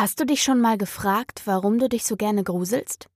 Hast du dich schon mal gefragt, warum du dich so gerne gruselst?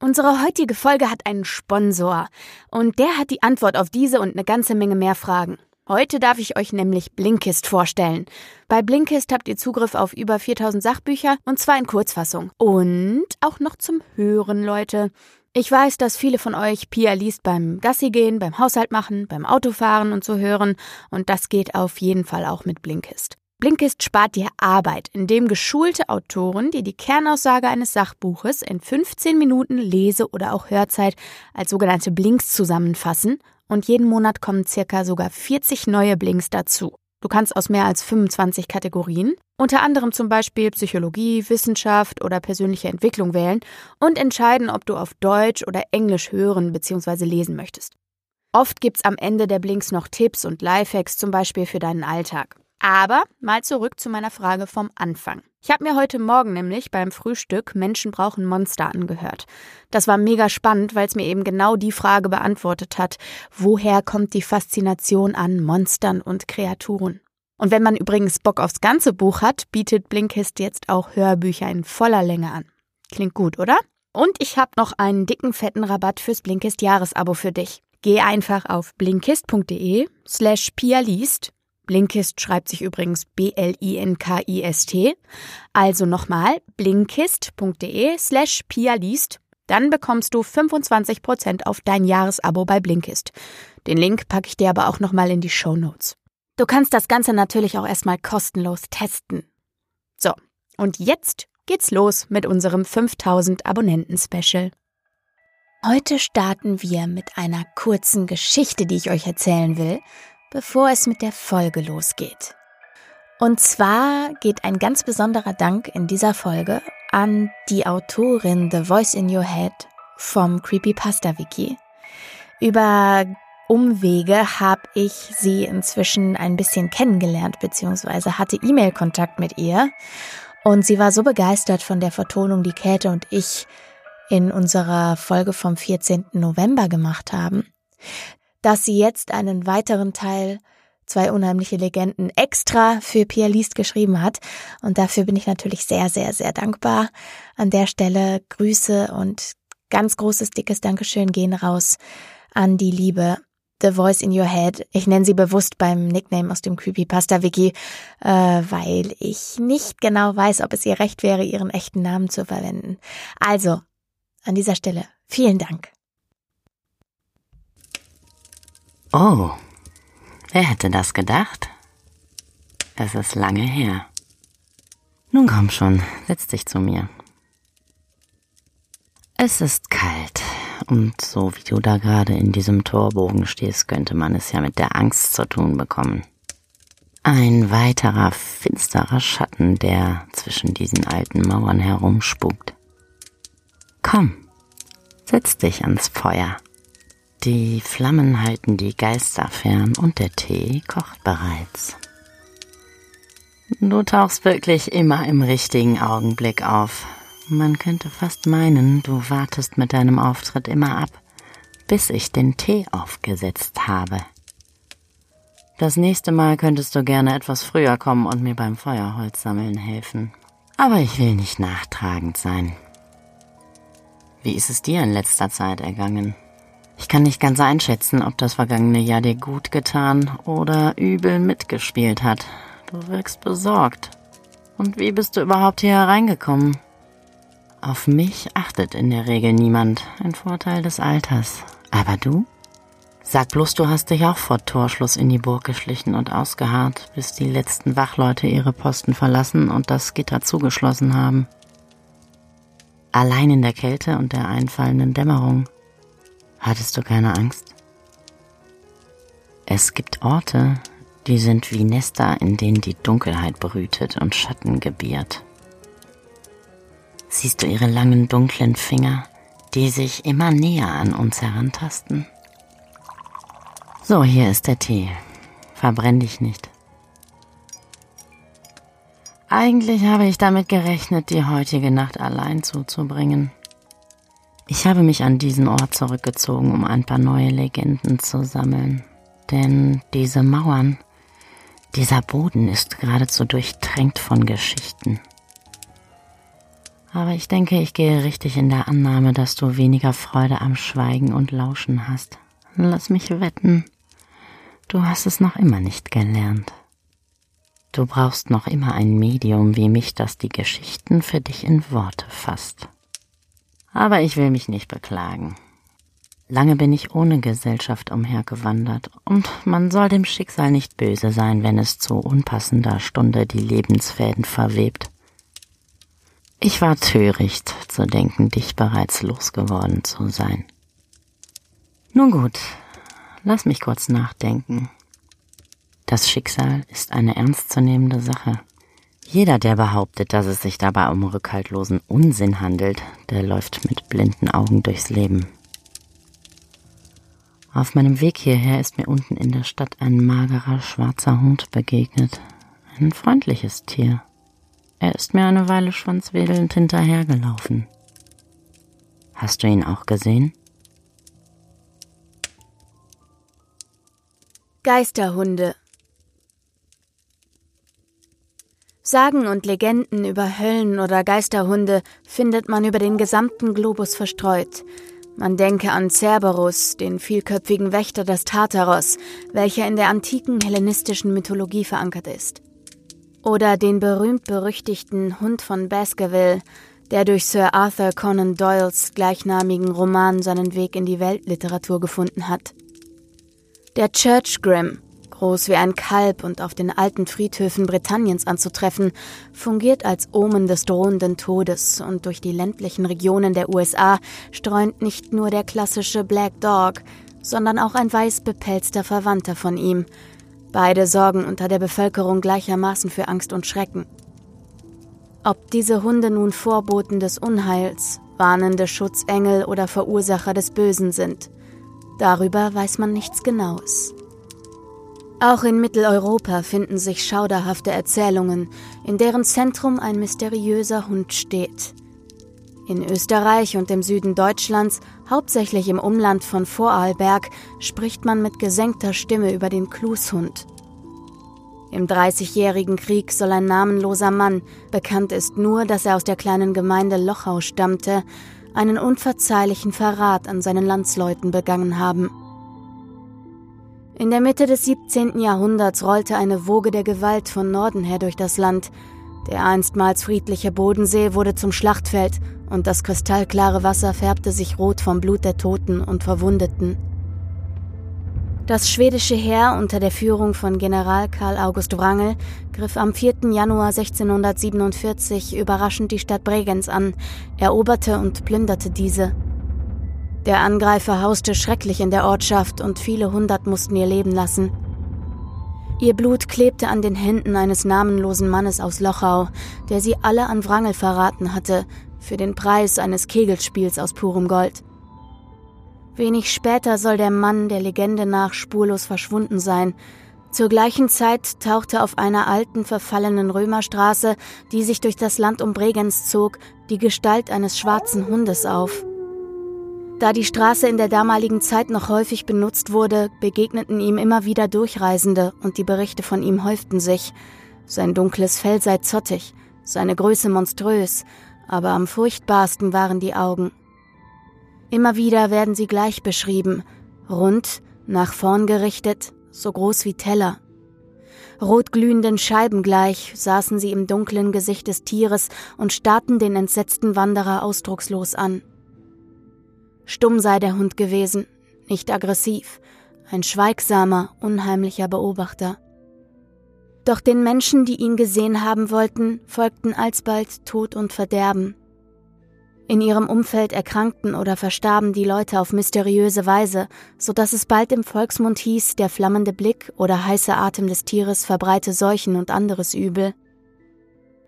Unsere heutige Folge hat einen Sponsor und der hat die Antwort auf diese und eine ganze Menge mehr Fragen. Heute darf ich euch nämlich Blinkist vorstellen. Bei Blinkist habt ihr Zugriff auf über 4000 Sachbücher und zwar in Kurzfassung. Und auch noch zum Hören, Leute. Ich weiß, dass viele von euch Pia liest beim Gassi gehen, beim Haushalt machen, beim Autofahren und so hören und das geht auf jeden Fall auch mit Blinkist. Blinkist spart dir Arbeit, indem geschulte Autoren dir die Kernaussage eines Sachbuches in 15 Minuten Lese- oder auch Hörzeit als sogenannte Blinks zusammenfassen und jeden Monat kommen circa sogar 40 neue Blinks dazu. Du kannst aus mehr als 25 Kategorien, unter anderem zum Beispiel Psychologie, Wissenschaft oder persönliche Entwicklung wählen und entscheiden, ob du auf Deutsch oder Englisch hören bzw. lesen möchtest. Oft gibt's am Ende der Blinks noch Tipps und Lifehacks zum Beispiel für deinen Alltag. Aber mal zurück zu meiner Frage vom Anfang. Ich habe mir heute Morgen nämlich beim Frühstück Menschen brauchen Monster angehört. Das war mega spannend, weil es mir eben genau die Frage beantwortet hat, woher kommt die Faszination an Monstern und Kreaturen? Und wenn man übrigens Bock aufs ganze Buch hat, bietet Blinkist jetzt auch Hörbücher in voller Länge an. Klingt gut, oder? Und ich habe noch einen dicken fetten Rabatt fürs Blinkist Jahresabo für dich. Geh einfach auf blinkist.de slash pialiest Blinkist schreibt sich übrigens B-L-I-N-K-I-S-T. Also nochmal blinkist.de slash pialiest. Dann bekommst du 25% auf dein Jahresabo bei Blinkist. Den Link packe ich dir aber auch nochmal in die Show Notes. Du kannst das Ganze natürlich auch erstmal kostenlos testen. So, und jetzt geht's los mit unserem 5000 Abonnenten-Special. Heute starten wir mit einer kurzen Geschichte, die ich euch erzählen will, bevor es mit der Folge losgeht. Und zwar geht ein ganz besonderer Dank in dieser Folge an die Autorin The Voice in Your Head vom Creepypasta Wiki. Über Umwege habe ich sie inzwischen ein bisschen kennengelernt, beziehungsweise hatte E-Mail-Kontakt mit ihr. Und sie war so begeistert von der Vertonung, die Käthe und ich in unserer Folge vom 14. November gemacht haben, dass sie jetzt einen weiteren Teil zwei unheimliche Legenden extra für Pia Liest geschrieben hat. Und dafür bin ich natürlich sehr, sehr, sehr dankbar. An der Stelle Grüße und ganz großes, dickes Dankeschön gehen raus an die Liebe The Voice in Your Head. Ich nenne sie bewusst beim Nickname aus dem Creepypasta-Wiki, äh, weil ich nicht genau weiß, ob es ihr recht wäre, ihren echten Namen zu verwenden. Also, an dieser Stelle, vielen Dank. Oh, wer hätte das gedacht? Es ist lange her. Nun komm schon, setz dich zu mir. Es ist kalt, und so wie du da gerade in diesem Torbogen stehst, könnte man es ja mit der Angst zu tun bekommen. Ein weiterer finsterer Schatten, der zwischen diesen alten Mauern herumspukt. Komm, setz dich ans Feuer. Die Flammen halten die Geister fern und der Tee kocht bereits. Du tauchst wirklich immer im richtigen Augenblick auf. Man könnte fast meinen, du wartest mit deinem Auftritt immer ab, bis ich den Tee aufgesetzt habe. Das nächste Mal könntest du gerne etwas früher kommen und mir beim Feuerholz sammeln helfen. Aber ich will nicht nachtragend sein. Wie ist es dir in letzter Zeit ergangen? Ich kann nicht ganz einschätzen, ob das vergangene Jahr dir gut getan oder übel mitgespielt hat. Du wirkst besorgt. Und wie bist du überhaupt hier hereingekommen? Auf mich achtet in der Regel niemand. Ein Vorteil des Alters. Aber du? Sag bloß, du hast dich auch vor Torschluss in die Burg geschlichen und ausgeharrt, bis die letzten Wachleute ihre Posten verlassen und das Gitter zugeschlossen haben. Allein in der Kälte und der einfallenden Dämmerung Hattest du keine Angst? Es gibt Orte, die sind wie Nester, in denen die Dunkelheit brütet und Schatten gebiert. Siehst du ihre langen dunklen Finger, die sich immer näher an uns herantasten? So, hier ist der Tee. Verbrenn dich nicht. Eigentlich habe ich damit gerechnet, die heutige Nacht allein zuzubringen. Ich habe mich an diesen Ort zurückgezogen, um ein paar neue Legenden zu sammeln. Denn diese Mauern, dieser Boden ist geradezu durchtränkt von Geschichten. Aber ich denke, ich gehe richtig in der Annahme, dass du weniger Freude am Schweigen und Lauschen hast. Lass mich wetten, du hast es noch immer nicht gelernt. Du brauchst noch immer ein Medium wie mich, das die Geschichten für dich in Worte fasst. Aber ich will mich nicht beklagen. Lange bin ich ohne Gesellschaft umhergewandert, und man soll dem Schicksal nicht böse sein, wenn es zu unpassender Stunde die Lebensfäden verwebt. Ich war töricht zu denken, dich bereits losgeworden zu sein. Nun gut, lass mich kurz nachdenken. Das Schicksal ist eine ernstzunehmende Sache. Jeder, der behauptet, dass es sich dabei um rückhaltlosen Unsinn handelt, der läuft mit blinden Augen durchs Leben. Auf meinem Weg hierher ist mir unten in der Stadt ein magerer schwarzer Hund begegnet. Ein freundliches Tier. Er ist mir eine Weile schwanzwedelnd hinterhergelaufen. Hast du ihn auch gesehen? Geisterhunde Sagen und Legenden über Höllen- oder Geisterhunde findet man über den gesamten Globus verstreut. Man denke an Cerberus, den vielköpfigen Wächter des Tartaros, welcher in der antiken hellenistischen Mythologie verankert ist. Oder den berühmt-berüchtigten Hund von Baskerville, der durch Sir Arthur Conan Doyles gleichnamigen Roman seinen Weg in die Weltliteratur gefunden hat. Der Church Grimm, groß wie ein Kalb und auf den alten Friedhöfen Britanniens anzutreffen, fungiert als Omen des drohenden Todes und durch die ländlichen Regionen der USA streunt nicht nur der klassische Black Dog, sondern auch ein weiß bepelzter Verwandter von ihm, Beide sorgen unter der Bevölkerung gleichermaßen für Angst und Schrecken. Ob diese Hunde nun Vorboten des Unheils, warnende Schutzengel oder Verursacher des Bösen sind, darüber weiß man nichts Genaues. Auch in Mitteleuropa finden sich schauderhafte Erzählungen, in deren Zentrum ein mysteriöser Hund steht. In Österreich und im Süden Deutschlands, hauptsächlich im Umland von Vorarlberg, spricht man mit gesenkter Stimme über den Klushund. Im Dreißigjährigen Krieg soll ein namenloser Mann, bekannt ist nur, dass er aus der kleinen Gemeinde Lochau stammte, einen unverzeihlichen Verrat an seinen Landsleuten begangen haben. In der Mitte des 17. Jahrhunderts rollte eine Woge der Gewalt von Norden her durch das Land, der einstmals friedliche Bodensee wurde zum Schlachtfeld und das kristallklare Wasser färbte sich rot vom Blut der Toten und Verwundeten. Das schwedische Heer unter der Führung von General Karl August Wrangel griff am 4. Januar 1647 überraschend die Stadt Bregenz an, eroberte und plünderte diese. Der Angreifer hauste schrecklich in der Ortschaft und viele hundert mussten ihr Leben lassen. Ihr Blut klebte an den Händen eines namenlosen Mannes aus Lochau, der sie alle an Wrangel verraten hatte, für den Preis eines Kegelspiels aus purem Gold. Wenig später soll der Mann der Legende nach spurlos verschwunden sein. Zur gleichen Zeit tauchte auf einer alten, verfallenen Römerstraße, die sich durch das Land um Bregenz zog, die Gestalt eines schwarzen Hundes auf. Da die Straße in der damaligen Zeit noch häufig benutzt wurde, begegneten ihm immer wieder Durchreisende und die Berichte von ihm häuften sich. Sein dunkles Fell sei zottig, seine Größe monströs, aber am furchtbarsten waren die Augen. Immer wieder werden sie gleich beschrieben, rund, nach vorn gerichtet, so groß wie Teller. Rotglühenden Scheiben gleich saßen sie im dunklen Gesicht des Tieres und starrten den entsetzten Wanderer ausdruckslos an. Stumm sei der Hund gewesen, nicht aggressiv, ein schweigsamer, unheimlicher Beobachter. Doch den Menschen, die ihn gesehen haben wollten, folgten alsbald Tod und Verderben. In ihrem Umfeld erkrankten oder verstarben die Leute auf mysteriöse Weise, so dass es bald im Volksmund hieß, der flammende Blick oder heiße Atem des Tieres verbreite Seuchen und anderes Übel.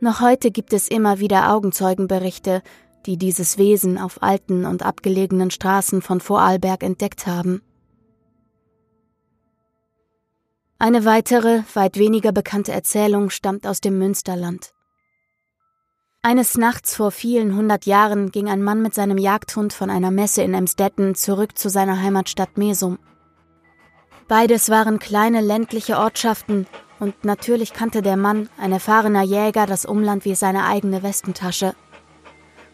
Noch heute gibt es immer wieder Augenzeugenberichte, die dieses Wesen auf alten und abgelegenen Straßen von Vorarlberg entdeckt haben. Eine weitere, weit weniger bekannte Erzählung stammt aus dem Münsterland. Eines Nachts vor vielen hundert Jahren ging ein Mann mit seinem Jagdhund von einer Messe in Emstetten zurück zu seiner Heimatstadt Mesum. Beides waren kleine ländliche Ortschaften, und natürlich kannte der Mann, ein erfahrener Jäger, das Umland wie seine eigene Westentasche.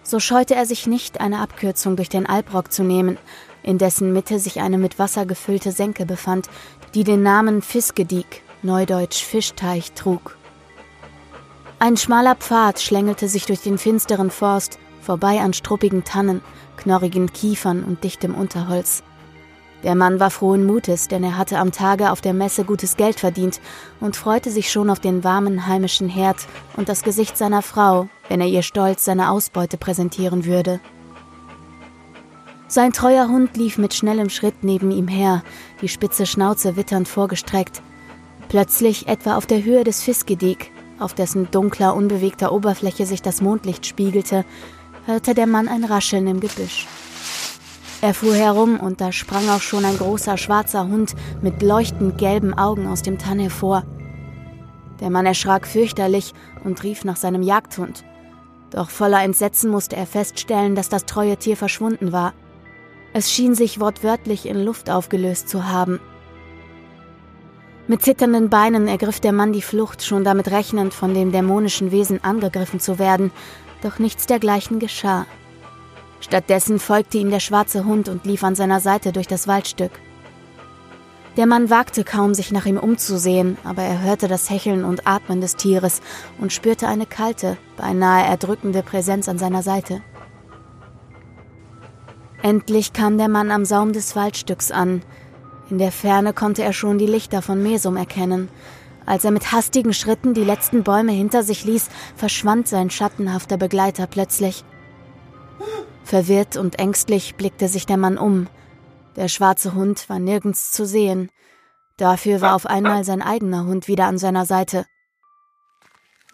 So scheute er sich nicht, eine Abkürzung durch den Albrock zu nehmen, in dessen Mitte sich eine mit Wasser gefüllte Senke befand, die den Namen Fiskediek, neudeutsch Fischteich, trug. Ein schmaler Pfad schlängelte sich durch den finsteren Forst, vorbei an struppigen Tannen, knorrigen Kiefern und dichtem Unterholz. Der Mann war frohen Mutes, denn er hatte am Tage auf der Messe gutes Geld verdient und freute sich schon auf den warmen heimischen Herd und das Gesicht seiner Frau, wenn er ihr stolz seine Ausbeute präsentieren würde. Sein treuer Hund lief mit schnellem Schritt neben ihm her, die spitze Schnauze witternd vorgestreckt. Plötzlich, etwa auf der Höhe des Fiskediek, auf dessen dunkler, unbewegter Oberfläche sich das Mondlicht spiegelte, hörte der Mann ein Rascheln im Gebüsch. Er fuhr herum und da sprang auch schon ein großer schwarzer Hund mit leuchtend gelben Augen aus dem Tann hervor. Der Mann erschrak fürchterlich und rief nach seinem Jagdhund. Doch voller Entsetzen musste er feststellen, dass das treue Tier verschwunden war. Es schien sich wortwörtlich in Luft aufgelöst zu haben. Mit zitternden Beinen ergriff der Mann die Flucht, schon damit rechnend, von dem dämonischen Wesen angegriffen zu werden, doch nichts dergleichen geschah. Stattdessen folgte ihm der schwarze Hund und lief an seiner Seite durch das Waldstück. Der Mann wagte kaum, sich nach ihm umzusehen, aber er hörte das Hecheln und Atmen des Tieres und spürte eine kalte, beinahe erdrückende Präsenz an seiner Seite. Endlich kam der Mann am Saum des Waldstücks an. In der Ferne konnte er schon die Lichter von Mesum erkennen. Als er mit hastigen Schritten die letzten Bäume hinter sich ließ, verschwand sein schattenhafter Begleiter plötzlich. Verwirrt und ängstlich blickte sich der Mann um. Der schwarze Hund war nirgends zu sehen. Dafür war auf einmal sein eigener Hund wieder an seiner Seite.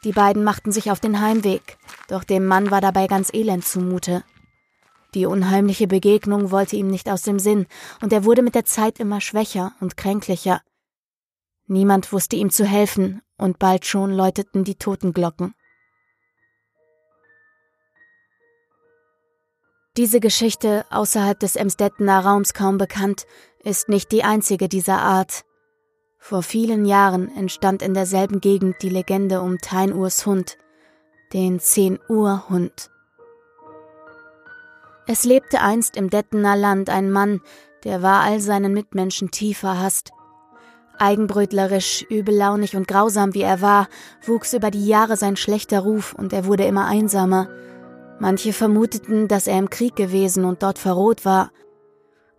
Die beiden machten sich auf den Heimweg, doch dem Mann war dabei ganz elend zumute. Die unheimliche Begegnung wollte ihm nicht aus dem Sinn, und er wurde mit der Zeit immer schwächer und kränklicher. Niemand wusste ihm zu helfen, und bald schon läuteten die Totenglocken. Diese Geschichte, außerhalb des Emstettener Raums kaum bekannt, ist nicht die einzige dieser Art. Vor vielen Jahren entstand in derselben Gegend die Legende um Teinurs Hund, den Zehn-Uhr-Hund. Es lebte einst im Dettener Land ein Mann, der war all seinen Mitmenschen tief verhasst. Eigenbrötlerisch, übellaunig und grausam wie er war, wuchs über die Jahre sein schlechter Ruf und er wurde immer einsamer. Manche vermuteten, dass er im Krieg gewesen und dort verroht war.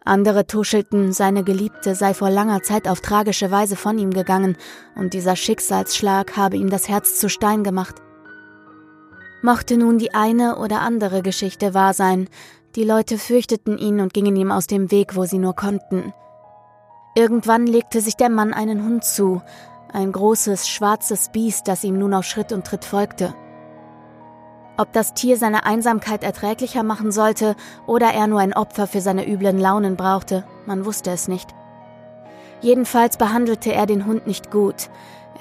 Andere tuschelten, seine Geliebte sei vor langer Zeit auf tragische Weise von ihm gegangen und dieser Schicksalsschlag habe ihm das Herz zu Stein gemacht. Mochte nun die eine oder andere Geschichte wahr sein, die Leute fürchteten ihn und gingen ihm aus dem Weg, wo sie nur konnten. Irgendwann legte sich der Mann einen Hund zu, ein großes, schwarzes Biest, das ihm nun auf Schritt und Tritt folgte. Ob das Tier seine Einsamkeit erträglicher machen sollte oder er nur ein Opfer für seine üblen Launen brauchte, man wusste es nicht. Jedenfalls behandelte er den Hund nicht gut.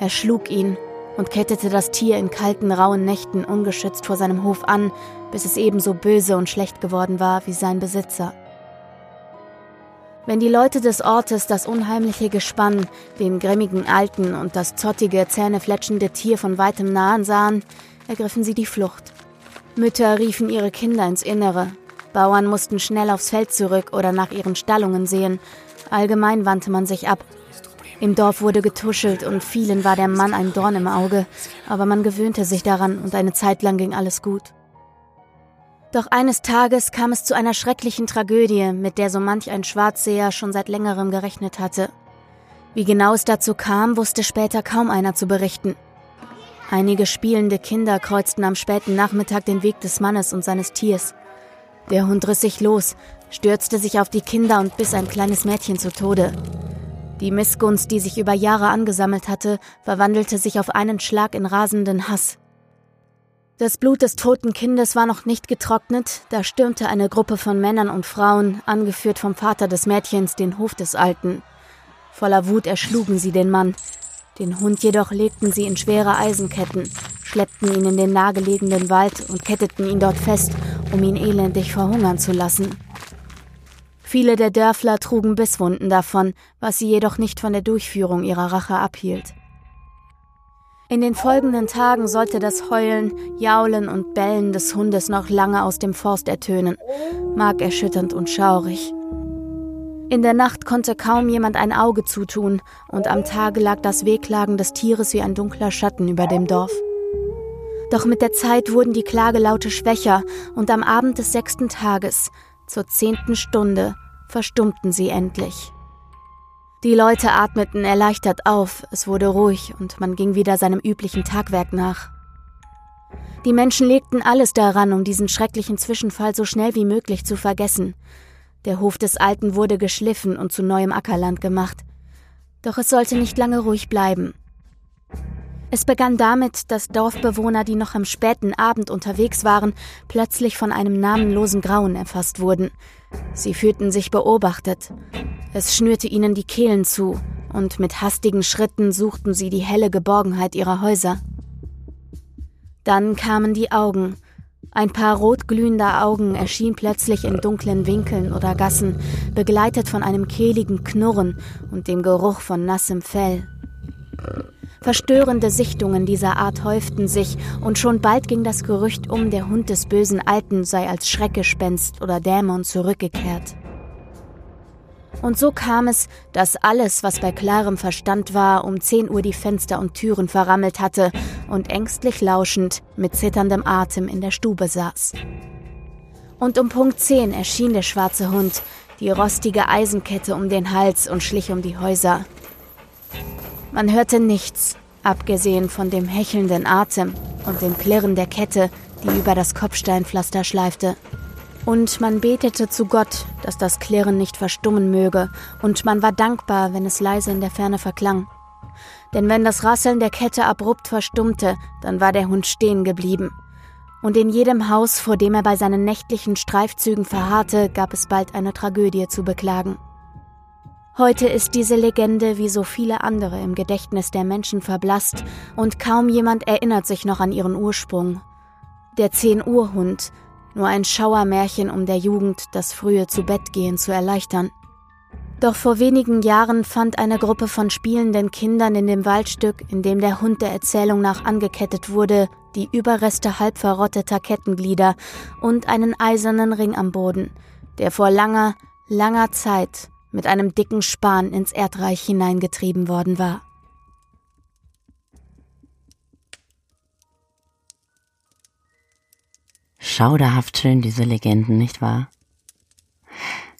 Er schlug ihn und kettete das Tier in kalten, rauen Nächten ungeschützt vor seinem Hof an, bis es ebenso böse und schlecht geworden war wie sein Besitzer. Wenn die Leute des Ortes das unheimliche Gespann, den grimmigen Alten und das zottige, zähnefletschende Tier von weitem nahen sahen, ergriffen sie die Flucht. Mütter riefen ihre Kinder ins Innere. Bauern mussten schnell aufs Feld zurück oder nach ihren Stallungen sehen. Allgemein wandte man sich ab. Im Dorf wurde getuschelt und vielen war der Mann ein Dorn im Auge, aber man gewöhnte sich daran und eine Zeit lang ging alles gut. Doch eines Tages kam es zu einer schrecklichen Tragödie, mit der so manch ein Schwarzseher schon seit längerem gerechnet hatte. Wie genau es dazu kam, wusste später kaum einer zu berichten. Einige spielende Kinder kreuzten am späten Nachmittag den Weg des Mannes und seines Tiers. Der Hund riss sich los, stürzte sich auf die Kinder und biss ein kleines Mädchen zu Tode. Die Missgunst, die sich über Jahre angesammelt hatte, verwandelte sich auf einen Schlag in rasenden Hass. Das Blut des toten Kindes war noch nicht getrocknet, da stürmte eine Gruppe von Männern und Frauen, angeführt vom Vater des Mädchens, den Hof des Alten. Voller Wut erschlugen sie den Mann, den Hund jedoch legten sie in schwere Eisenketten, schleppten ihn in den nahegelegenen Wald und ketteten ihn dort fest, um ihn elendig verhungern zu lassen. Viele der Dörfler trugen Bisswunden davon, was sie jedoch nicht von der Durchführung ihrer Rache abhielt. In den folgenden Tagen sollte das Heulen, Jaulen und Bellen des Hundes noch lange aus dem Forst ertönen, markerschütternd und schaurig. In der Nacht konnte kaum jemand ein Auge zutun, und am Tage lag das Wehklagen des Tieres wie ein dunkler Schatten über dem Dorf. Doch mit der Zeit wurden die Klagelaute schwächer, und am Abend des sechsten Tages, zur zehnten Stunde, verstummten sie endlich. Die Leute atmeten erleichtert auf, es wurde ruhig und man ging wieder seinem üblichen Tagwerk nach. Die Menschen legten alles daran, um diesen schrecklichen Zwischenfall so schnell wie möglich zu vergessen, der Hof des Alten wurde geschliffen und zu neuem Ackerland gemacht. Doch es sollte nicht lange ruhig bleiben. Es begann damit, dass Dorfbewohner, die noch am späten Abend unterwegs waren, plötzlich von einem namenlosen Grauen erfasst wurden. Sie fühlten sich beobachtet. Es schnürte ihnen die Kehlen zu, und mit hastigen Schritten suchten sie die helle Geborgenheit ihrer Häuser. Dann kamen die Augen, ein paar rotglühender Augen erschien plötzlich in dunklen Winkeln oder Gassen, begleitet von einem kehligen Knurren und dem Geruch von nassem Fell. Verstörende Sichtungen dieser Art häuften sich, und schon bald ging das Gerücht um, der Hund des bösen Alten sei als Schreckgespenst oder Dämon zurückgekehrt. Und so kam es, dass alles, was bei klarem Verstand war, um 10 Uhr die Fenster und Türen verrammelt hatte und ängstlich lauschend mit zitterndem Atem in der Stube saß. Und um Punkt 10 erschien der schwarze Hund, die rostige Eisenkette um den Hals und schlich um die Häuser. Man hörte nichts, abgesehen von dem hechelnden Atem und dem Klirren der Kette, die über das Kopfsteinpflaster schleifte. Und man betete zu Gott, dass das Klirren nicht verstummen möge, und man war dankbar, wenn es leise in der Ferne verklang. Denn wenn das Rasseln der Kette abrupt verstummte, dann war der Hund stehen geblieben. Und in jedem Haus, vor dem er bei seinen nächtlichen Streifzügen verharrte, gab es bald eine Tragödie zu beklagen. Heute ist diese Legende wie so viele andere im Gedächtnis der Menschen verblasst und kaum jemand erinnert sich noch an ihren Ursprung. Der Zehn-Uhr-Hund, nur ein Schauermärchen um der Jugend das frühe Zubettgehen zu erleichtern. Doch vor wenigen Jahren fand eine Gruppe von spielenden Kindern in dem Waldstück, in dem der Hund der Erzählung nach angekettet wurde, die Überreste halb verrotteter Kettenglieder und einen eisernen Ring am Boden, der vor langer, langer Zeit mit einem dicken Span ins Erdreich hineingetrieben worden war. Schauderhaft schön, diese Legenden, nicht wahr?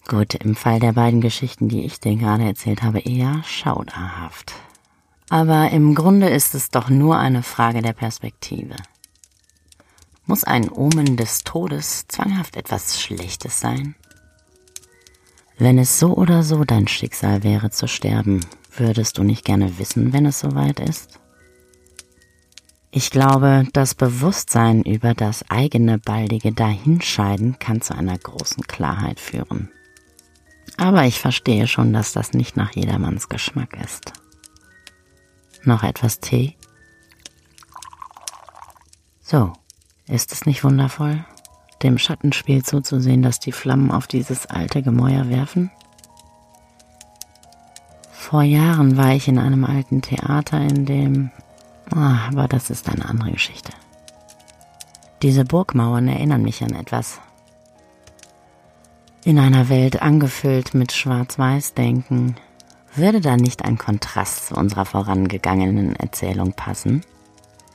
Gut, im Fall der beiden Geschichten, die ich dir gerade erzählt habe, eher schauderhaft. Aber im Grunde ist es doch nur eine Frage der Perspektive. Muss ein Omen des Todes zwanghaft etwas Schlechtes sein? Wenn es so oder so dein Schicksal wäre zu sterben, würdest du nicht gerne wissen, wenn es soweit ist? Ich glaube, das Bewusstsein über das eigene baldige Dahinscheiden kann zu einer großen Klarheit führen. Aber ich verstehe schon, dass das nicht nach jedermanns Geschmack ist. Noch etwas Tee? So, ist es nicht wundervoll, dem Schattenspiel zuzusehen, das die Flammen auf dieses alte Gemäuer werfen? Vor Jahren war ich in einem alten Theater, in dem aber das ist eine andere Geschichte. Diese Burgmauern erinnern mich an etwas. In einer Welt angefüllt mit Schwarz-Weiß-Denken, würde da nicht ein Kontrast zu unserer vorangegangenen Erzählung passen?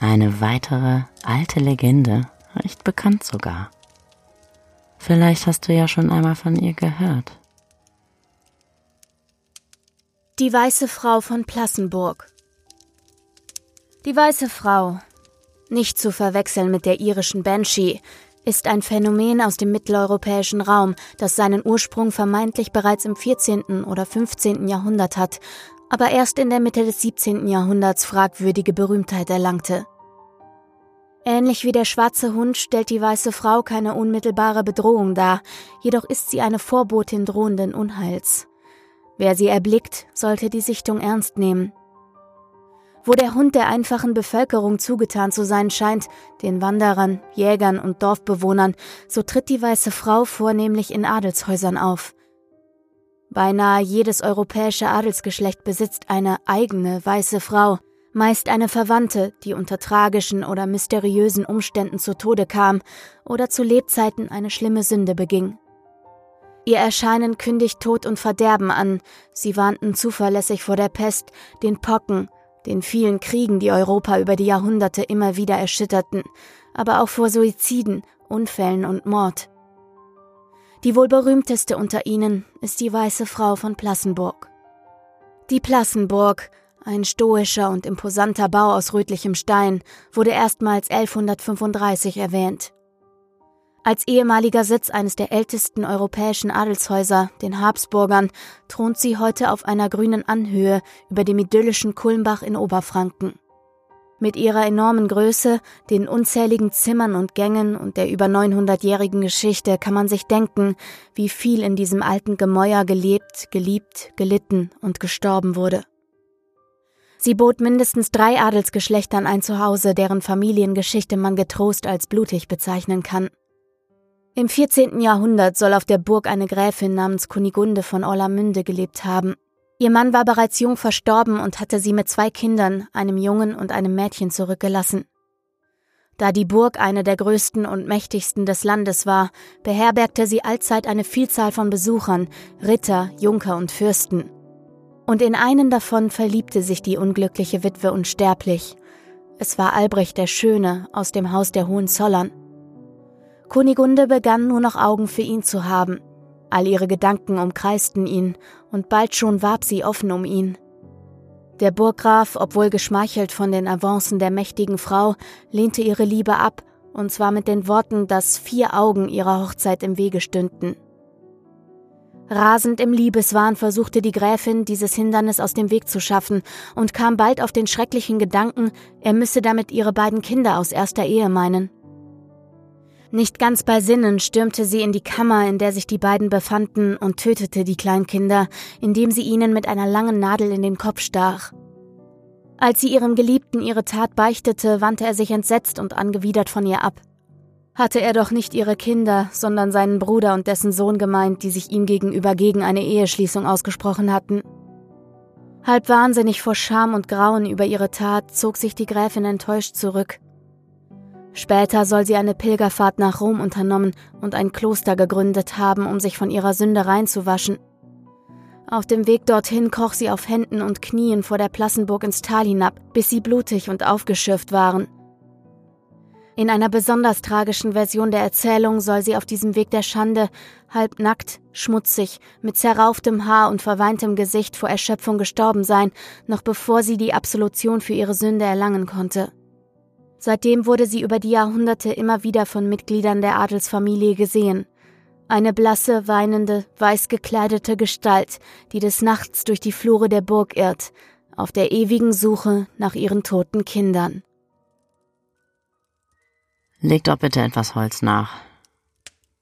Eine weitere alte Legende, recht bekannt sogar. Vielleicht hast du ja schon einmal von ihr gehört. Die weiße Frau von Plassenburg die weiße Frau, nicht zu verwechseln mit der irischen Banshee, ist ein Phänomen aus dem mitteleuropäischen Raum, das seinen Ursprung vermeintlich bereits im 14. oder 15. Jahrhundert hat, aber erst in der Mitte des 17. Jahrhunderts fragwürdige Berühmtheit erlangte. Ähnlich wie der schwarze Hund stellt die weiße Frau keine unmittelbare Bedrohung dar, jedoch ist sie eine Vorbotin drohenden Unheils. Wer sie erblickt, sollte die Sichtung ernst nehmen. Wo der Hund der einfachen Bevölkerung zugetan zu sein scheint, den Wanderern, Jägern und Dorfbewohnern, so tritt die weiße Frau vornehmlich in Adelshäusern auf. Beinahe jedes europäische Adelsgeschlecht besitzt eine eigene weiße Frau, Meist eine Verwandte, die unter tragischen oder mysteriösen Umständen zu Tode kam oder zu Lebzeiten eine schlimme Sünde beging. Ihr Erscheinen kündigt Tod und Verderben an, sie warnten zuverlässig vor der Pest, den Pocken, den vielen Kriegen, die Europa über die Jahrhunderte immer wieder erschütterten, aber auch vor Suiziden, Unfällen und Mord. Die wohl berühmteste unter ihnen ist die Weiße Frau von Plassenburg. Die Plassenburg, ein stoischer und imposanter Bau aus rötlichem Stein, wurde erstmals 1135 erwähnt. Als ehemaliger Sitz eines der ältesten europäischen Adelshäuser, den Habsburgern, thront sie heute auf einer grünen Anhöhe über dem idyllischen Kulmbach in Oberfranken. Mit ihrer enormen Größe, den unzähligen Zimmern und Gängen und der über 900-jährigen Geschichte kann man sich denken, wie viel in diesem alten Gemäuer gelebt, geliebt, gelitten und gestorben wurde. Sie bot mindestens drei Adelsgeschlechtern ein Zuhause, deren Familiengeschichte man getrost als blutig bezeichnen kann. Im 14. Jahrhundert soll auf der Burg eine Gräfin namens Kunigunde von Orlamünde gelebt haben. Ihr Mann war bereits jung verstorben und hatte sie mit zwei Kindern, einem Jungen und einem Mädchen zurückgelassen. Da die Burg eine der größten und mächtigsten des Landes war, beherbergte sie allzeit eine Vielzahl von Besuchern, Ritter, Junker und Fürsten. Und in einen davon verliebte sich die unglückliche Witwe unsterblich. Es war Albrecht der Schöne aus dem Haus der Hohenzollern. Kunigunde begann nur noch Augen für ihn zu haben. All ihre Gedanken umkreisten ihn, und bald schon warb sie offen um ihn. Der Burggraf, obwohl geschmeichelt von den Avancen der mächtigen Frau, lehnte ihre Liebe ab, und zwar mit den Worten, dass vier Augen ihrer Hochzeit im Wege stünden. Rasend im Liebeswahn versuchte die Gräfin, dieses Hindernis aus dem Weg zu schaffen und kam bald auf den schrecklichen Gedanken, er müsse damit ihre beiden Kinder aus erster Ehe meinen. Nicht ganz bei Sinnen stürmte sie in die Kammer, in der sich die beiden befanden, und tötete die Kleinkinder, indem sie ihnen mit einer langen Nadel in den Kopf stach. Als sie ihrem Geliebten ihre Tat beichtete, wandte er sich entsetzt und angewidert von ihr ab. Hatte er doch nicht ihre Kinder, sondern seinen Bruder und dessen Sohn gemeint, die sich ihm gegenüber gegen eine Eheschließung ausgesprochen hatten. Halb wahnsinnig vor Scham und Grauen über ihre Tat zog sich die Gräfin enttäuscht zurück. Später soll sie eine Pilgerfahrt nach Rom unternommen und ein Kloster gegründet haben, um sich von ihrer Sünde reinzuwaschen. Auf dem Weg dorthin kroch sie auf Händen und Knien vor der Plassenburg ins Tal hinab, bis sie blutig und aufgeschürft waren. In einer besonders tragischen Version der Erzählung soll sie auf diesem Weg der Schande halb nackt, schmutzig, mit zerrauftem Haar und verweintem Gesicht vor Erschöpfung gestorben sein, noch bevor sie die Absolution für ihre Sünde erlangen konnte. Seitdem wurde sie über die Jahrhunderte immer wieder von Mitgliedern der Adelsfamilie gesehen. Eine blasse, weinende, weiß gekleidete Gestalt, die des Nachts durch die Flure der Burg irrt, auf der ewigen Suche nach ihren toten Kindern. Leg doch bitte etwas Holz nach.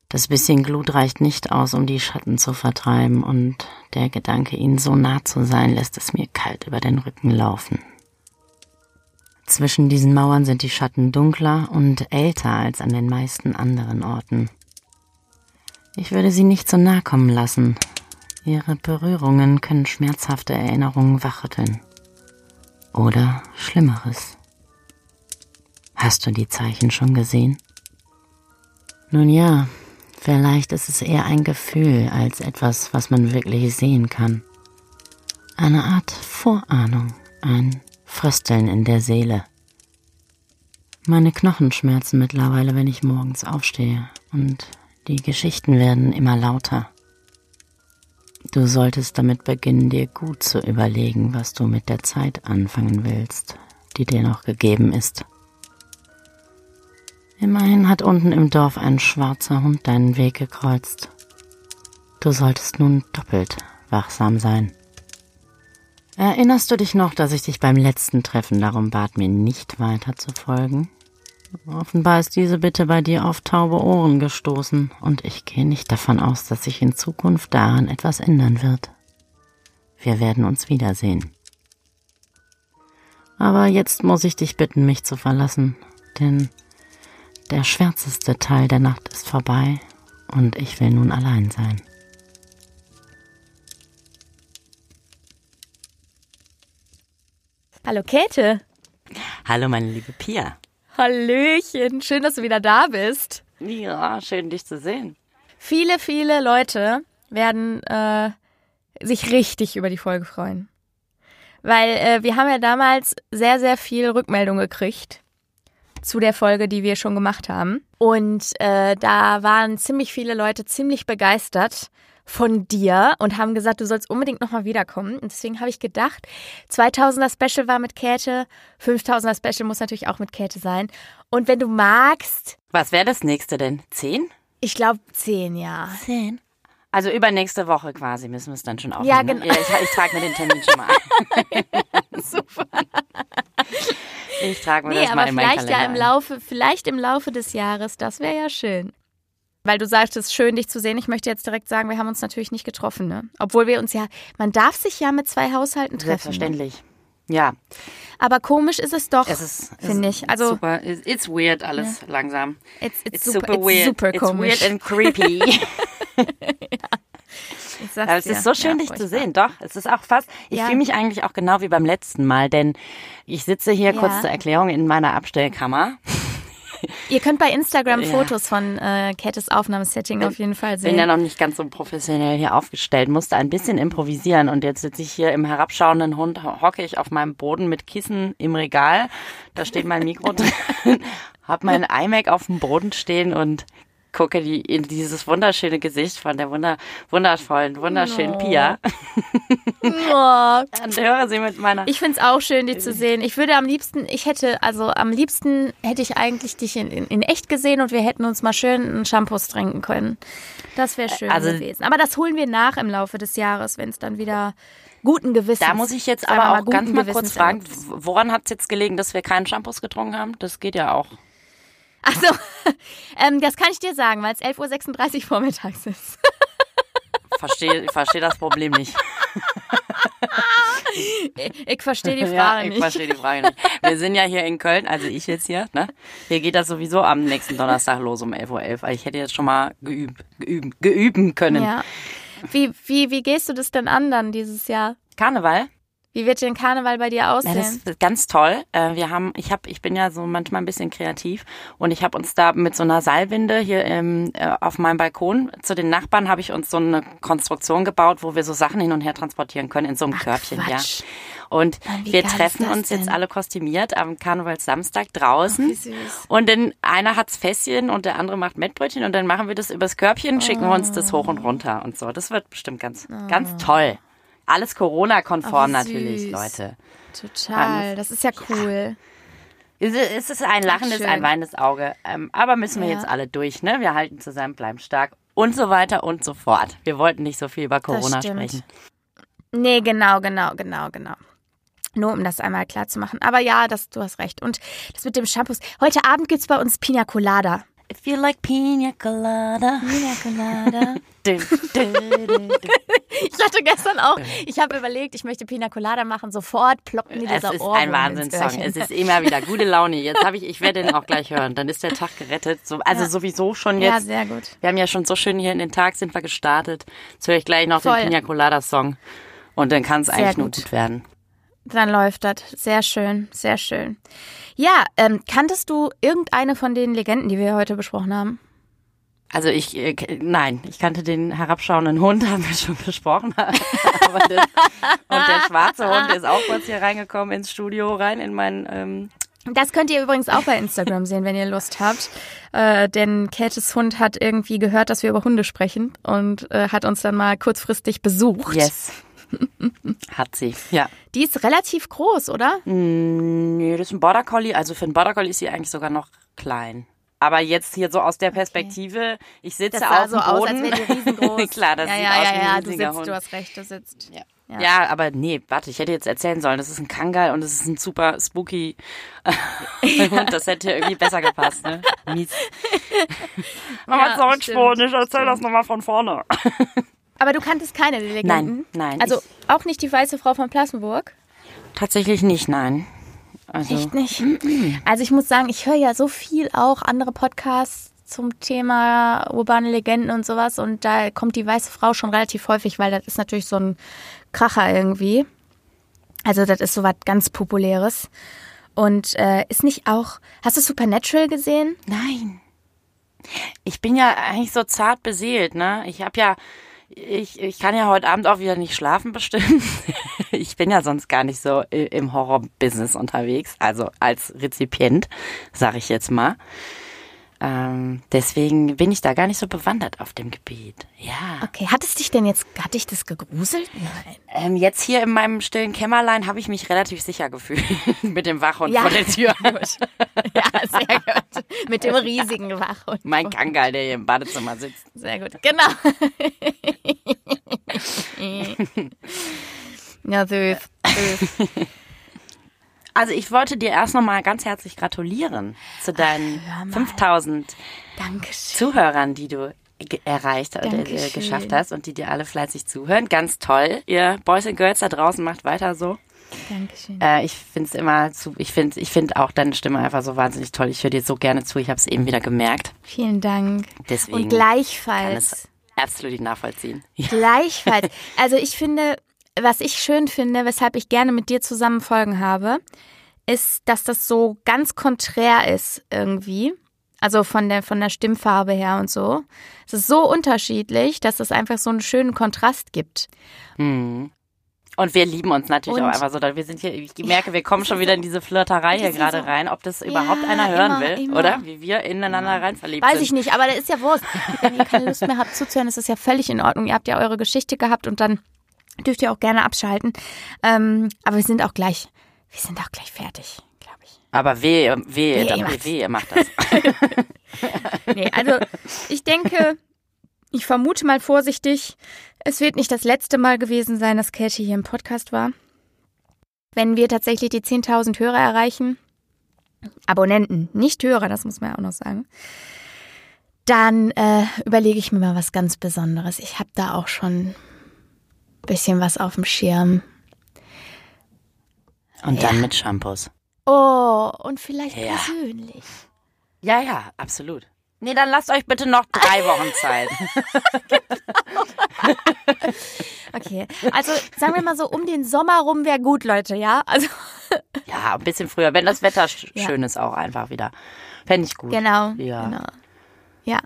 Das bisschen Glut reicht nicht aus, um die Schatten zu vertreiben, und der Gedanke, ihnen so nah zu sein, lässt es mir kalt über den Rücken laufen. Zwischen diesen Mauern sind die Schatten dunkler und älter als an den meisten anderen Orten. Ich würde sie nicht so nah kommen lassen. Ihre Berührungen können schmerzhafte Erinnerungen wachrütteln. Oder Schlimmeres. Hast du die Zeichen schon gesehen? Nun ja, vielleicht ist es eher ein Gefühl als etwas, was man wirklich sehen kann. Eine Art Vorahnung, ein Frösteln in der Seele. Meine Knochen schmerzen mittlerweile, wenn ich morgens aufstehe, und die Geschichten werden immer lauter. Du solltest damit beginnen, dir gut zu überlegen, was du mit der Zeit anfangen willst, die dir noch gegeben ist. Immerhin hat unten im Dorf ein schwarzer Hund deinen Weg gekreuzt. Du solltest nun doppelt wachsam sein. Erinnerst du dich noch, dass ich dich beim letzten Treffen darum bat, mir nicht weiter zu folgen? Offenbar ist diese Bitte bei dir auf taube Ohren gestoßen, und ich gehe nicht davon aus, dass sich in Zukunft daran etwas ändern wird. Wir werden uns wiedersehen. Aber jetzt muss ich dich bitten, mich zu verlassen, denn der schwärzeste Teil der Nacht ist vorbei und ich will nun allein sein. Hallo Käthe. Hallo meine liebe Pia. Hallöchen, schön, dass du wieder da bist. Ja, schön dich zu sehen. Viele, viele Leute werden äh, sich richtig über die Folge freuen. Weil äh, wir haben ja damals sehr, sehr viel Rückmeldung gekriegt zu der Folge, die wir schon gemacht haben. Und äh, da waren ziemlich viele Leute ziemlich begeistert von dir und haben gesagt, du sollst unbedingt nochmal wiederkommen. Und deswegen habe ich gedacht, 2000er Special war mit Käthe, 5000er Special muss natürlich auch mit Käthe sein. Und wenn du magst. Was wäre das nächste denn? Zehn? Ich glaube zehn, ja. Zehn? Also übernächste Woche quasi müssen wir es dann schon aufnehmen. Ja, ne? genau. Ja, ich, ich trage mir den Termin schon mal ein. Super. Ich trage mir Nee, das mal in meinen vielleicht ja Kalender im. Laufe, vielleicht im Laufe des Jahres, das wäre ja schön. Weil du sagtest, schön dich zu sehen. Ich möchte jetzt direkt sagen, wir haben uns natürlich nicht getroffen, ne? Obwohl wir uns ja, man darf sich ja mit zwei Haushalten treffen. Ne? Selbstverständlich. Ja, Aber komisch ist es doch, es ist, es finde ist ich. Also super. It's, it's weird alles langsam. it's, it's, It's super, super, it's weird. super it's komisch. weird and creepy. Sag's Aber es ist so schön, Ja, dich zu sehen. Doch, es ist auch fast. Ich Ja. fühle mich eigentlich auch genau wie beim letzten Mal, denn ich sitze hier Ja. kurz zur Erklärung in meiner Abstellkammer. Ihr könnt bei Instagram Ja. Fotos von äh, Kettes Aufnahmesetting auf jeden Fall Bin sehen. ja noch nicht ganz so professionell hier aufgestellt, musste ein bisschen improvisieren und jetzt sitze ich hier im herabschauenden Hund, ho- hocke ich auf meinem Boden mit Kissen im Regal. Da steht mein Mikro drin, hab mein iMac auf dem Boden stehen und gucke die, in dieses wunderschöne Gesicht von der wunder, wundervollen, wunderschönen Oh. Pia oh, und höre sie mit meiner Ich finde es auch schön, dich zu sehen. Ich würde am liebsten, ich hätte, also am liebsten hätte ich eigentlich dich in, in, in echt gesehen und wir hätten uns mal schön einen Shampoos trinken können. Das wäre schön Also- gewesen. Aber das holen wir nach im Laufe des Jahres, wenn es dann wieder guten Gewissens. Da muss ich jetzt aber auch ganz mal kurz fragen, woran hat es jetzt gelegen, dass wir keinen Shampoos getrunken haben? Das geht ja auch. Achso, ähm, das kann ich dir sagen, weil es 11.36 Uhr vormittags ist. Verstehe versteh das Problem nicht. Ich verstehe die Frage ja, ich nicht. verstehe die Frage nicht. Wir sind ja hier in Köln, also ich jetzt hier, ne? Hier geht das sowieso am nächsten Donnerstag los um 11.11 Uhr. Ich hätte jetzt schon mal geübt, geübt, geüben können. Ja. Wie, wie, wie gehst du das denn an dann dieses Jahr? Karneval? Wie wird denn Karneval bei dir Ja, aussehen? das ist ganz toll. Äh, Wir haben, ich habe, ich bin ja so manchmal ein bisschen kreativ und ich habe uns da mit so einer Seilwinde hier ähm, äh, auf meinem Balkon zu den Nachbarn habe ich uns so eine Konstruktion gebaut, wo wir so Sachen hin und her transportieren können in so einem Körbchen, Quatsch. ja. Und Mann, wir treffen uns jetzt denn? alle kostümiert am Karnevalssamstag draußen. süß. Und dann einer hat's Fässchen und der andere macht Mettbrötchen und dann machen wir das übers Körbchen, schicken wir uns das hoch und runter und so. Das wird bestimmt ganz, ganz toll. Alles Corona-konform Oh, natürlich. Leute. Total, das ist ja cool. Es ist- es ist ein lachendes, ein weinendes Auge. Ähm, aber müssen wir Ja. jetzt alle durch, ne? Wir halten zusammen, bleiben stark und so weiter und so fort. Wir wollten nicht so viel über Corona sprechen. Nee, genau, genau, genau, genau. Nur um das einmal klar zu machen. Aber ja, das, du hast recht. Und das mit dem Shampoos. Heute Abend gibt's bei uns Pina Colada. If you like pina colada. Pina Colada. Ich hatte gestern auch, ich habe überlegt, ich möchte Pina Colada machen. Sofort ploppen mir Es dieser ist Ohrwurm ein Wahnsinnssong. Es ist immer wieder gute Laune. Jetzt habe ich, ich werde den auch gleich hören. Dann ist der Tag gerettet. So, also Ja. sowieso schon Ja, jetzt. sehr gut. Wir haben ja schon so schön hier in den Tag sind wir gestartet. Jetzt höre ich gleich noch Voll. den Pina Colada Song. Und dann kann es eigentlich nur gut. gut werden. Dann läuft das. Sehr schön, sehr schön. Ja, ähm, kanntest du irgendeine von den Legenden, die wir heute besprochen haben? Also ich, äh, nein, ich kannte den herabschauenden Hund, haben wir schon besprochen. Das, und der schwarze Hund ist auch kurz hier reingekommen ins Studio, rein in mein, ähm, Das könnt ihr übrigens auch bei Instagram sehen, wenn ihr Lust habt. Äh, denn Käthes Hund hat irgendwie gehört, dass wir über Hunde sprechen und äh, hat uns dann mal kurzfristig besucht. yes. Hat sie, ja. Die ist relativ groß, oder? Nee, das ist ein Border Collie. Also für einen Border Collie ist sie eigentlich sogar noch klein. Aber jetzt hier so aus der Perspektive, ich sitze Das sah auf so dem aus, Boden. als wäre die riesengroß. Klar, das ja, sieht ja, aus ja, wie ein ja, du riesiger sitzt, Hund. du hast recht, du sitzt. Ja. Ja. Ja. aber nee, warte, ich hätte jetzt erzählen sollen, das ist ein Kangal und das ist ein super spooky Hund. Das hätte irgendwie besser gepasst, ne? Mies. Mama hat so einen Spruch, ich erzähl das nochmal von vorne. Aber du kanntest keine der Legenden? Nein, nein, Also auch nicht die weiße Frau von Plassenburg? Tatsächlich nicht, nein. Also, Echt nicht? Also ich muss sagen, ich höre ja so viel auch andere Podcasts zum Thema urbane Legenden und sowas und da kommt die weiße Frau schon relativ häufig, weil das ist natürlich so ein Kracher irgendwie. Also das ist sowas ganz Populäres. Und äh, ist nicht auch. Hast du Supernatural gesehen? Nein. Ich bin ja eigentlich so zart beseelt, ne? Ich habe ja, ich, ich kann ja heute Abend auch wieder nicht schlafen bestimmt. ich bin ja sonst gar nicht so im Horror-Business unterwegs, also als Rezipient, sag ich jetzt mal. Ähm, deswegen bin ich da gar nicht so bewandert auf dem Gebiet. Ja. Okay, hat es dich denn jetzt, hat dich das gegruselt? Nein. Ähm, jetzt hier in meinem stillen Kämmerlein habe ich mich relativ sicher gefühlt mit dem Wachhund Ja. vor der Tür. Ja, sehr gut. Mit dem riesigen Wachhund. mein Kangal, der hier im Badezimmer sitzt. Sehr gut. Genau. ja, süß. süß. Also ich wollte dir erst nochmal ganz herzlich gratulieren zu deinen mal. 5000 Dankeschön. Zuhörern, die du erreicht oder geschafft hast und die dir alle fleißig zuhören. Ganz toll. Ihr Boys and Girls da draußen macht weiter so. Dankeschön. Äh, ich finde es immer zu, ich finde ich finde auch deine Stimme einfach so wahnsinnig toll. Ich höre dir so gerne zu. Ich habe es eben wieder gemerkt. Vielen Dank. Deswegen Und kann gleichfalls. es absolut nachvollziehen. Gleichfalls. Also ich finde, was ich schön finde, weshalb ich gerne mit dir zusammen Folgen habe, ist, dass das so ganz konträr ist irgendwie. Also von der, von der Stimmfarbe her und so. Es ist so unterschiedlich, dass es einfach so einen schönen Kontrast gibt. Mhm. Und wir lieben uns natürlich Und- auch einfach so. da Wir sind hier, ich merke, wir kommen schon wieder in diese Flirterei hier gerade so- rein, ob das überhaupt Ja, einer hören immer, will, immer. oder? Wie wir ineinander rein verliebt Weiß sind. ich nicht, aber das ist ja Wurst. Wenn ihr keine Lust mehr habt zuzuhören, ist das ja völlig in Ordnung. Ihr habt ja eure Geschichte gehabt und dann dürft ihr auch gerne abschalten. Ähm, aber wir sind auch gleich, wir sind auch gleich fertig, glaube ich. Aber wehe, wehe, Wehe, dann, ihr wehe, macht das. Nee, also ich denke, ich vermute mal vorsichtig, es wird nicht das letzte Mal gewesen sein, dass Käthe hier im Podcast war. Wenn wir tatsächlich die 10.000 Hörer erreichen, Abonnenten, nicht Hörer, das muss man ja auch noch sagen, dann äh, überlege ich mir mal was ganz Besonderes. Ich habe da auch schon bisschen was auf dem Schirm. Und dann mit Shampoos. Oh, und vielleicht Ja. persönlich. Ja, ja, absolut. Nee, dann lasst euch bitte noch drei Wochen Zeit. Okay, also sagen wir mal so, um den Sommer rum wäre gut, Leute, ja? Also Ja, ein bisschen früher, wenn das Wetter sch Ja. schön ist auch einfach wieder. Fände ich gut. Genau. Ja. Genau. Ja.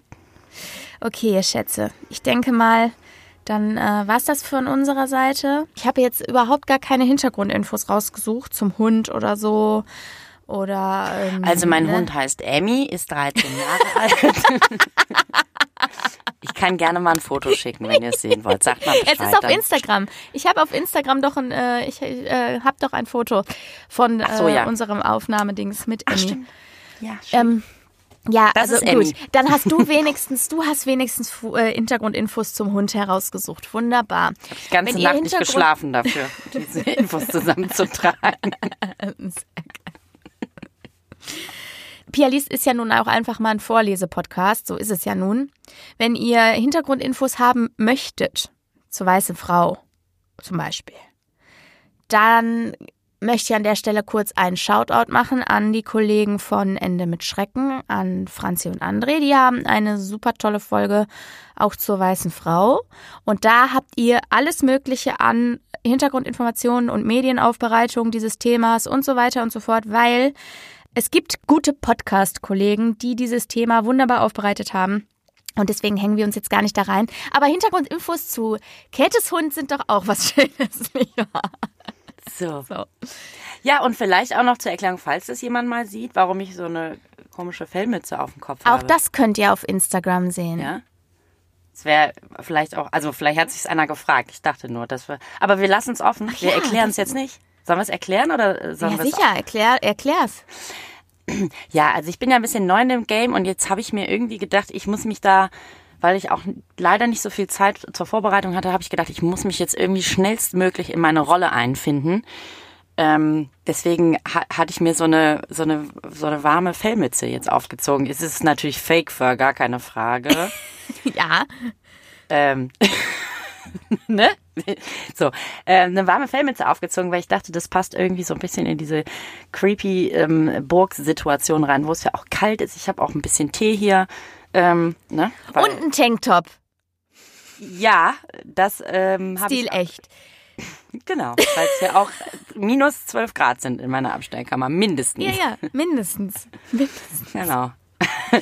Okay, ihr Schätze. Ich denke mal, dann äh, war es das von unserer Seite. Ich habe jetzt überhaupt gar keine Hintergrundinfos rausgesucht zum Hund oder so. Oder. Ähm, Also mein ne? Hund heißt Emmy, ist 13 Jahre alt. ich kann gerne mal ein Foto schicken, wenn ihr es sehen wollt. Sagt mal Bescheid. Es ist auf. Instagram. Ich habe auf Instagram doch ein, äh, ich äh, habe doch ein Foto von Ach so, äh, ja. unserem Aufnahmedings mit Ach, Emmy. stimmt. Ja, stimmt. Ähm, ja, Das also ist Emmy. gut. Dann hast du wenigstens, du hast wenigstens äh, Hintergrundinfos zum Hund herausgesucht. Wunderbar. die ganze wenn Nacht nicht geschlafen dafür, diese Infos zusammenzutragen. Pialist ist ja nun auch einfach mal ein Vorlesepodcast, so ist es ja nun. Wenn ihr Hintergrundinfos haben möchtet, zur weiße Frau zum Beispiel, dann möchte ich an der Stelle kurz einen Shoutout machen an die Kollegen von Ende mit Schrecken, an Franzi und André. Die haben eine super tolle Folge auch zur weißen Frau. Und da habt ihr alles Mögliche an Hintergrundinformationen und Medienaufbereitung dieses Themas und so weiter und so fort, weil es gibt gute Podcast-Kollegen, die dieses Thema wunderbar aufbereitet haben. Und deswegen hängen wir uns jetzt gar nicht da rein. Aber Hintergrundinfos zu Käthes Hund sind doch auch was Schönes, nicht? So. So. Ja, und vielleicht auch noch zur Erklärung, falls das jemand mal sieht, warum ich so eine komische Fellmütze auf dem Kopf Auch habe. das könnt ihr auf Instagram sehen. Ja. Es wäre vielleicht auch, also vielleicht hat sich einer gefragt. Ich dachte nur, dass wir. Aber wir lassen es offen. wir ja, erklären es jetzt nicht. Sollen wir es erklären oder sollen Ja, wir es sicher, erklär, erklär's. Ja, also ich bin ja ein bisschen neu in dem Game und jetzt habe ich mir irgendwie gedacht, ich muss mich da, weil ich auch leider nicht so viel Zeit zur Vorbereitung hatte, habe ich gedacht, ich muss mich jetzt irgendwie schnellstmöglich in meine Rolle einfinden. Ähm, deswegen ha hatte ich mir so eine, so eine, so eine warme Fellmütze jetzt aufgezogen. Es ist natürlich Fake Fur, gar keine Frage. Ja, ähm, ne? So, äh, eine warme Fellmütze aufgezogen, weil ich dachte, das passt irgendwie so ein bisschen in diese creepy ähm, Burg-Situation rein, wo es ja auch kalt ist. Ich habe auch ein bisschen Tee hier. Ähm, ne? Weil, und ein Tanktop. ja, das ähm, habe Stil ich. echt. Genau, weil es ja auch minus 12 Grad sind in meiner Abstellkammer, mindestens. Ja, ja, mindestens. mindestens. Genau.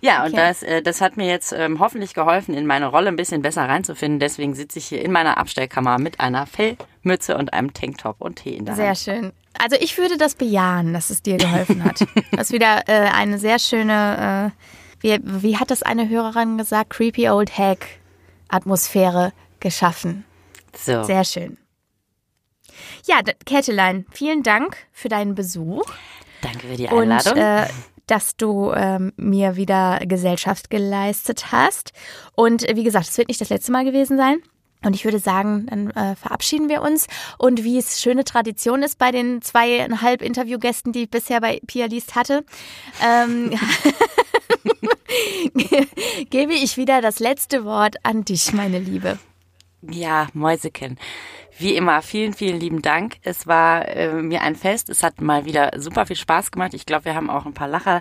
ja, und Okay. das, äh, das hat mir jetzt ähm, hoffentlich geholfen, in meine Rolle ein bisschen besser reinzufinden. Deswegen sitze ich hier in meiner Abstellkammer mit einer Fellmütze und einem Tanktop und Tee in der Sehr Hand. schön. Also ich würde das bejahen, dass es dir geholfen hat. Das ist wieder äh, eine sehr schöne, äh, wie, wie hat das eine Hörerin gesagt, creepy old hack Atmosphäre geschaffen. So. Sehr schön. Ja, Kätelein, vielen Dank für deinen Besuch Danke für die und Einladung. äh, dass du ähm, mir wieder Gesellschaft geleistet hast. Und äh, wie gesagt, es wird nicht das letzte Mal gewesen sein. Und ich würde sagen, dann äh, verabschieden wir uns. Und wie es schöne Tradition ist bei den zweieinhalb Interviewgästen, die ich bisher bei Pia Liest hatte, ähm, gebe ich wieder das letzte Wort an dich, meine Liebe. Ja, Mäuseken. Wie immer, vielen, vielen lieben Dank. Es war äh, mir ein Fest. Es hat mal wieder super viel Spaß gemacht. Ich glaube, wir haben auch ein paar Lacher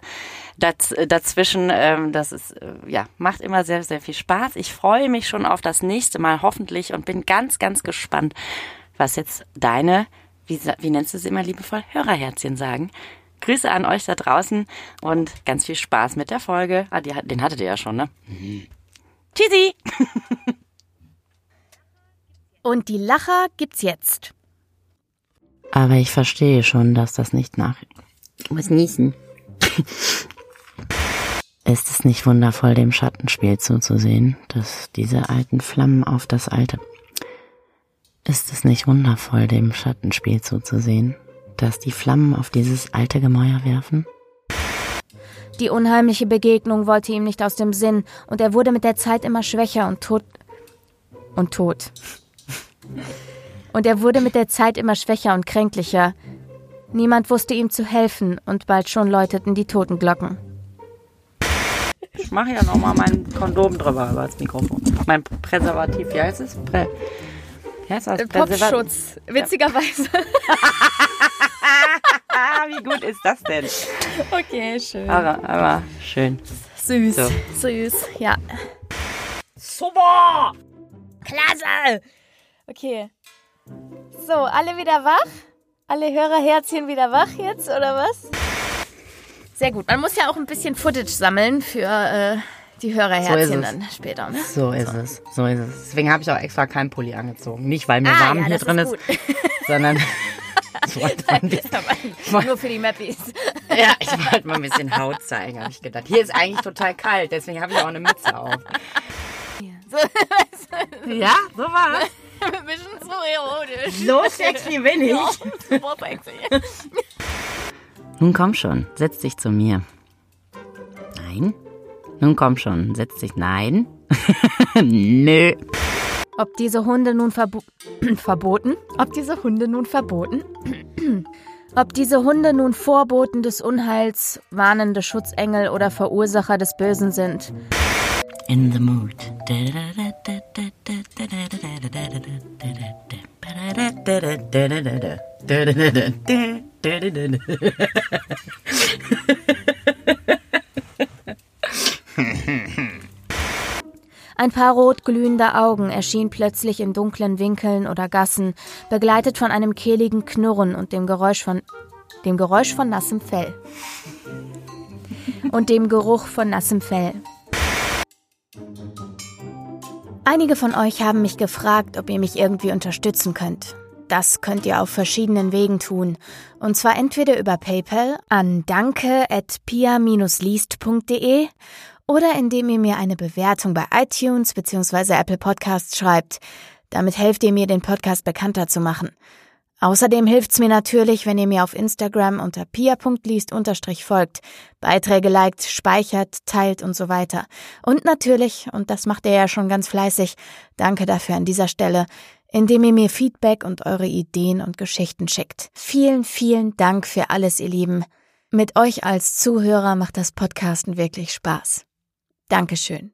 daz dazwischen. Ähm, das ist, äh, ja, macht immer sehr, sehr viel Spaß. Ich freue mich schon auf das nächste Mal hoffentlich und bin ganz, ganz gespannt, was jetzt deine, wie, wie nennst du sie immer liebevoll, Hörerherzchen sagen. Grüße an euch da draußen und ganz viel Spaß mit der Folge. Ah, die, den hattet ihr ja schon, ne? Tschüssi! Und die Lacher gibt's jetzt. Aber ich verstehe schon, dass das nicht nach. Ich muss niesen. Ist es nicht wundervoll, dem Schattenspiel zuzusehen, dass diese alten Flammen auf das alte. Ist es nicht wundervoll, dem Schattenspiel zuzusehen, dass die Flammen auf dieses alte Gemäuer werfen? Die unheimliche Begegnung wollte ihm nicht aus dem Sinn und er wurde mit der Zeit immer schwächer und tot. Und tot. Und er wurde mit der Zeit immer schwächer und kränklicher. Niemand wusste ihm zu helfen und bald schon läuteten die Totenglocken. Ich mache ja nochmal mein Kondom drüber über das Mikrofon. Mein Präservativ, wie heißt es? Prä heißt das? Popschutz, witzigerweise. Ah, wie gut ist das denn? Okay, schön. Aber, aber schön. Süß. So. Süß, ja. Super! Klasse! Okay. So, alle wieder wach? Alle Hörerherzchen wieder wach jetzt, oder was? Sehr gut. Man muss ja auch ein bisschen Footage sammeln für äh, die Hörerherzchen So ist es. dann später, ne? So ist es. So ist es. Deswegen habe ich auch extra keinen Pulli angezogen. Nicht, weil mir Ah, warm ja, hier drin ist ist, sondern ich wollte mal ein bisschen, Nur für die Mappies. ja, ich wollte mal ein bisschen Haut zeigen, habe ich gedacht. Hier ist eigentlich total kalt, deswegen habe ich auch eine Mütze auf. So, Ja, so war's. ein bisschen zu erotisch. So sexy bin ich. Super sexy. Nun komm schon, setz dich zu mir. Nein? Nun komm schon, setz dich. Nein? Nö. Ob diese Hunde nun verbo verboten? Ob diese Hunde nun verboten? Ob diese Hunde nun Vorboten des Unheils, warnende Schutzengel oder Verursacher des Bösen sind? In the mood. Ein paar rotglühende Augen erschien plötzlich in dunklen Winkeln oder Gassen, begleitet von einem kehligen Knurren und dem Geräusch von dem Geräusch von nassem Fell. Und dem Geruch von nassem Fell. Einige von euch haben mich gefragt, ob ihr mich irgendwie unterstützen könnt. Das könnt ihr auf verschiedenen Wegen tun. Und zwar entweder über PayPal an danke.pia-liest.de oder indem ihr mir eine Bewertung bei iTunes bzw. Apple Podcasts schreibt. Damit helft ihr mir, den Podcast bekannter zu machen. Außerdem hilft's mir natürlich, wenn ihr mir auf Instagram unter pia.liest folgt, Beiträge liked, speichert, teilt und so weiter. Und natürlich, und das macht ihr ja schon ganz fleißig, danke dafür an dieser Stelle, indem ihr mir Feedback und eure Ideen und Geschichten schickt. Vielen, vielen Dank für alles, ihr Lieben. Mit euch als Zuhörer macht das Podcasten wirklich Spaß. Dankeschön.